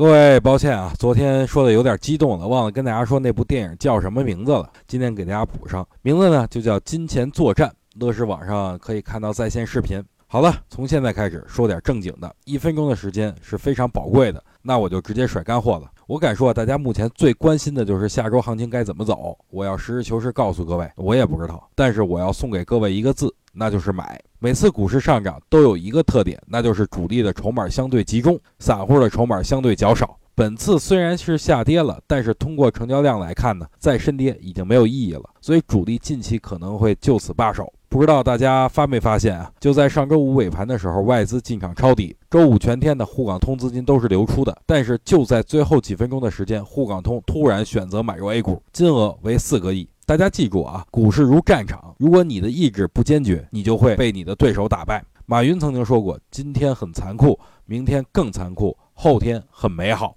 各位，抱歉啊，昨天说的有点激动了，忘了跟大家说那部电影叫什么名字了。今天给大家补上，名字呢就叫《金钱作战》，乐视网上可以看到在线视频。好了，从现在开始说点正经的，一分钟的时间是非常宝贵的，那我就直接甩干货了。我敢说，大家目前最关心的就是下周行情该怎么走。我要实事求是告诉各位，我也不知道，但是我要送给各位一个字，那就是买。每次股市上涨都有一个特点，那就是主力的筹码相对集中，散户的筹码相对较少。本次虽然是下跌了，但是通过成交量来看呢，再深跌已经没有意义了，所以主力近期可能会就此罢手。不知道大家发没发现啊？就在上周五尾盘的时候，外资进场抄底，周五全天的沪港通资金都是流出的，但是就在最后几分钟的时间，沪港通突然选择买入 A 股，金额为四个亿。大家记住啊，股市如战场，如果你的意志不坚决，你就会被你的对手打败。马云曾经说过：“今天很残酷，明天更残酷，后天很美好。”